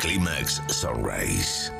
Climax Sunrise.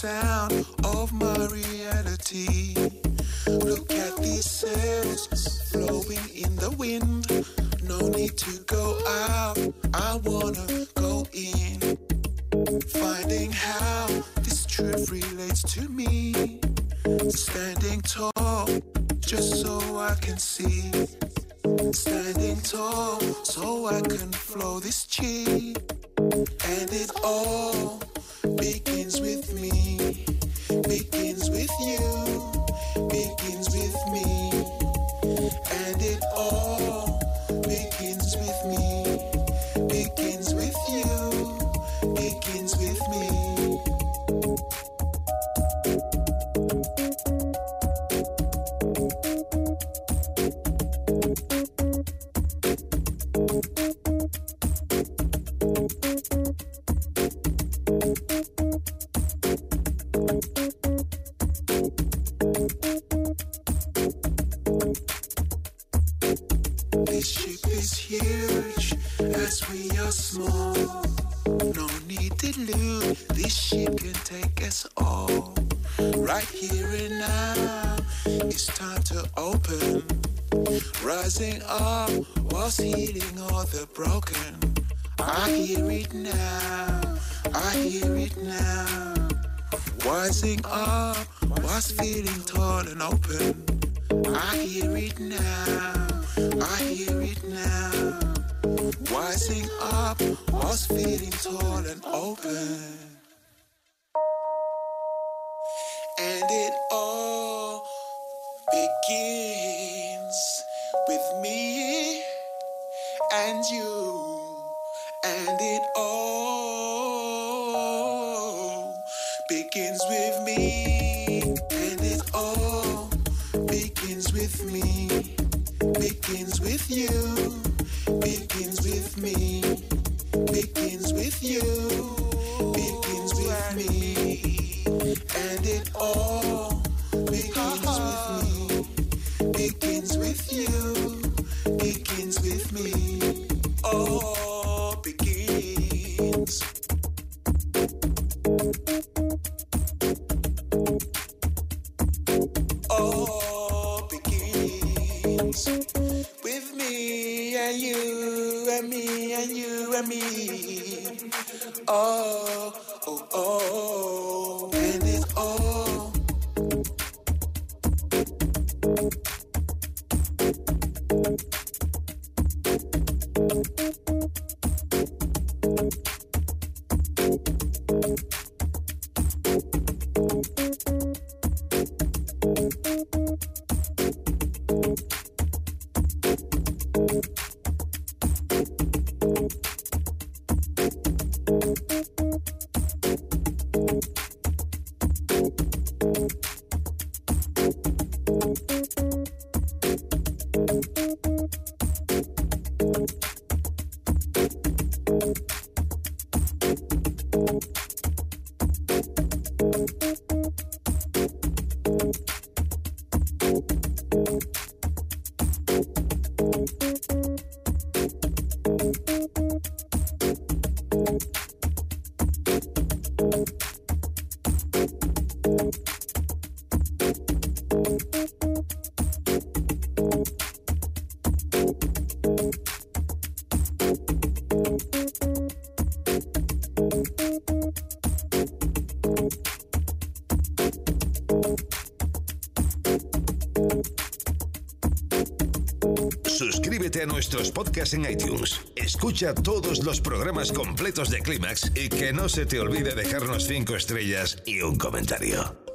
Sound of my reality. Look at these sails flowing in the wind. No need to go out, I wanna go in. Finding how this truth relates to me. Standing tall, just so I can see. Standing tall, so I can flow this chi. And it all begins with me, begins with you, begins with me. With you. Begins with me. And it all Suscríbete a nuestros podcasts en iTunes. Escucha todos los programas completos de Clímax y que no se te olvide dejarnos 5 estrellas y un comentario.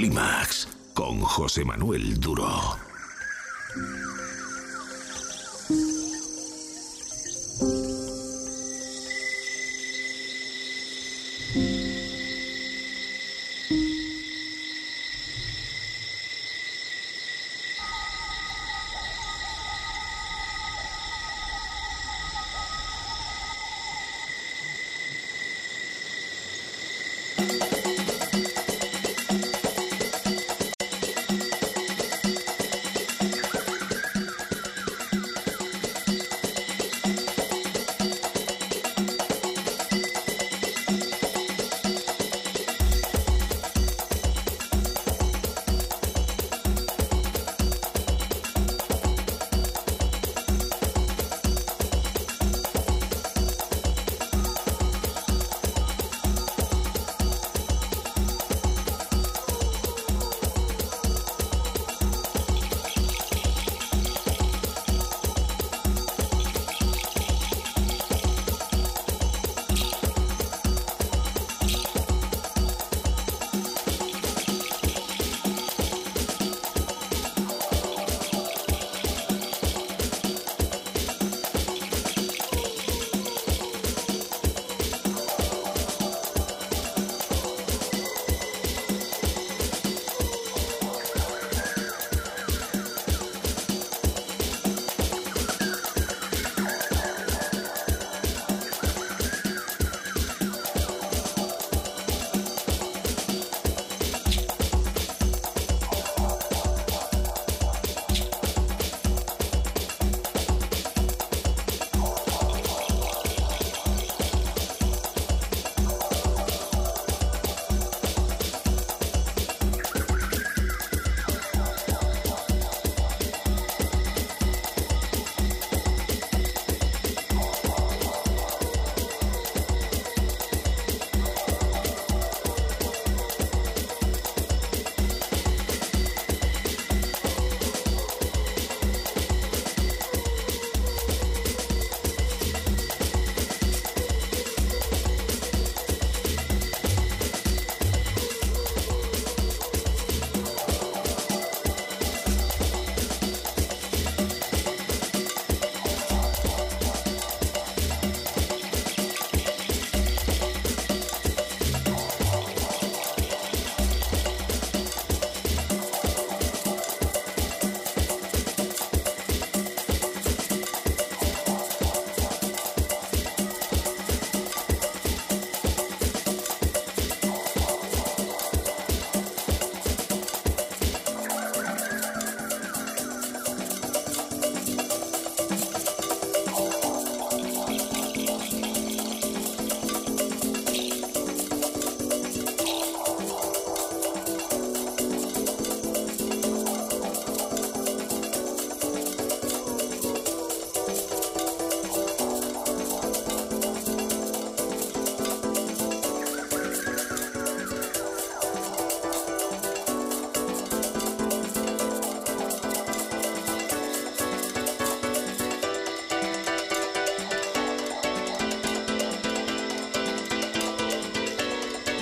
Clímax con José Manuel Duro.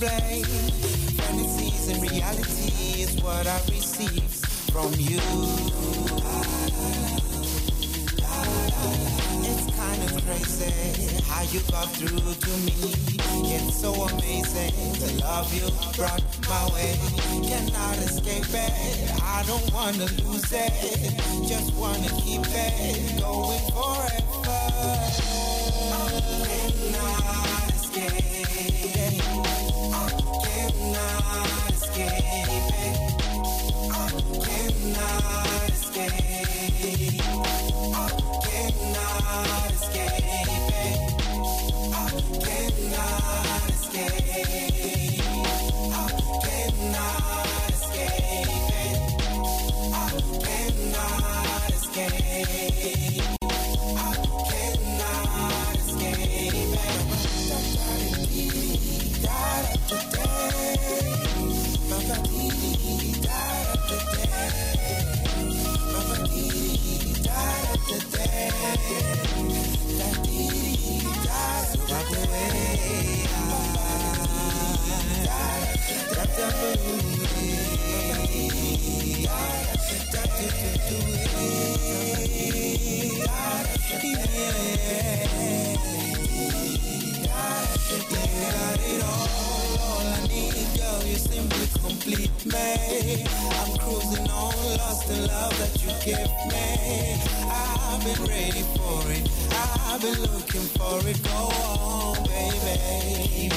Explain. Fantasies and reality is what I receive from you. It's kind of crazy how you got through to me. It's so amazing the love you brought my way. Cannot escape it. I don't wanna lose it. Just wanna keep it going forever. Cannot escape. Escape. Cannot escape it. Cannot me. I'm cruising on, lost in love that you give me. I've been ready for it. I've been looking for it. Go on, baby.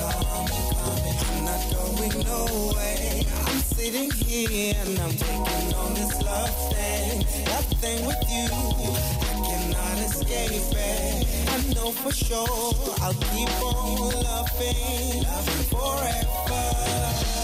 On, coming. I'm not going nowhere. I'm sitting here and I'm taking on this love thing. That thing with you. I cannot escape it. I know for sure I'll keep on loving, loving forever.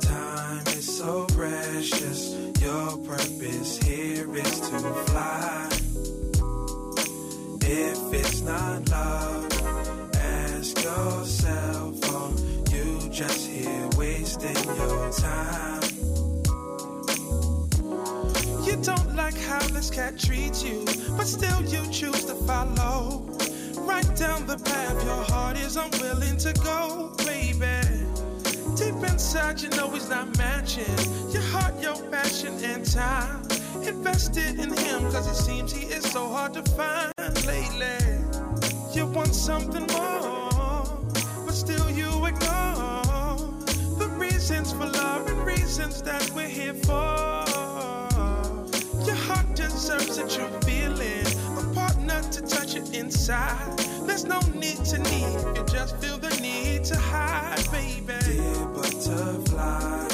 time. Is so precious. Your purpose here is to fly. If it's not love, ask yourself, are you just here wasting your time? You don't like how this cat treats you, but still you choose to follow. Right down the path your heart is unwilling to go inside, you know he's not matching your heart, your passion, and time. Invested in him, cause it seems he is so hard to find lately. You want something more, but still you ignore the reasons for love and reasons that we're here for. Your heart deserves a true to touch it inside. There's no need to need, you just feel the need to hide, baby. Dear butterfly,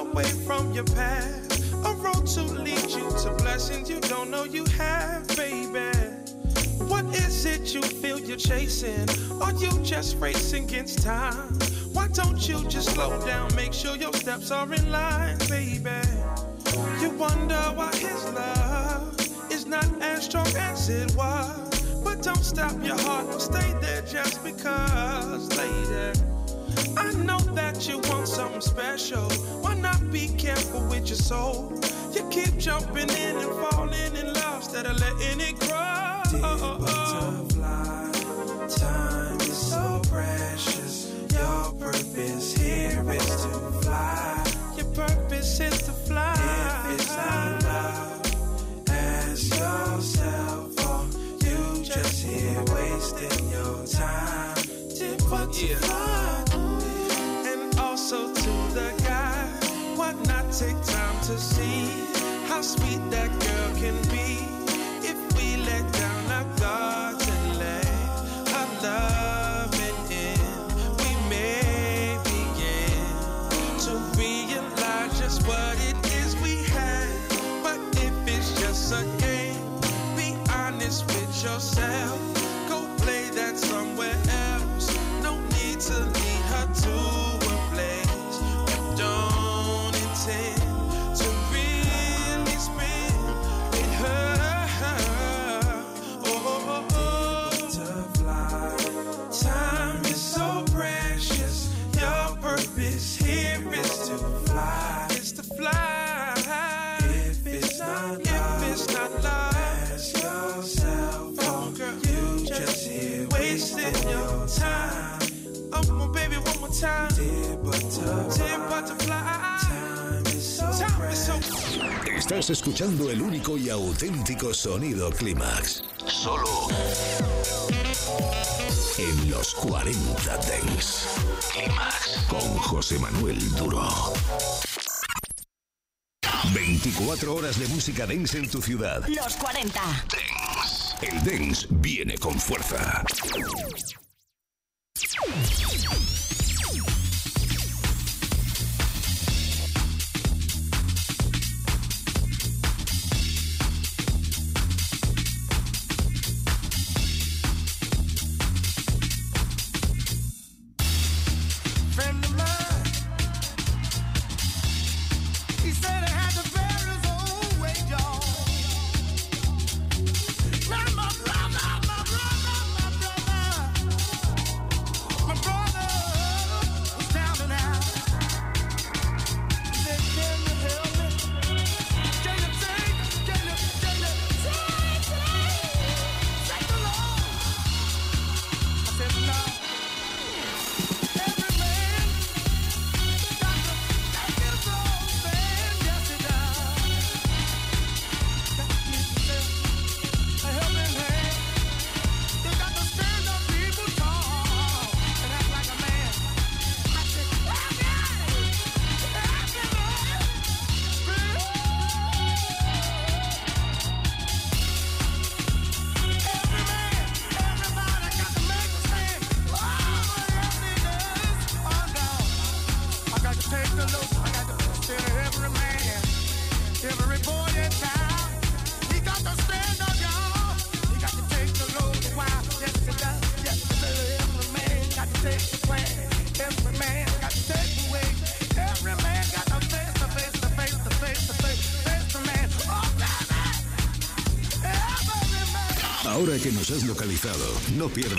away from your path. A road to lead you to blessings you don't know you have, baby. What is it you feel you're chasing? Are you just racing against time? Why don't you just slow down? Make sure your steps are in line, baby. You wonder why his love is not as strong as it was. But don't stop your heart, don't stay there just because, lady. I know that you want something special. Be careful with your soul? You keep jumping in and falling in love instead of letting it grow. To see how sweet that girl can be if we let down our guards and let our loving in? We may begin to realize just what it is we had. But if it's just a game, be honest with yourself. Estás escuchando el único y auténtico sonido Clímax. Solo en los 40 Dents. Clímax con José Manuel Duro. 24 horas de música dance en tu ciudad. Los 40. Dance. El dance viene con fuerza.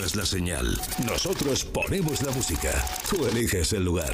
Pierdas la señal. Nosotros ponemos la música. Tú eliges el lugar.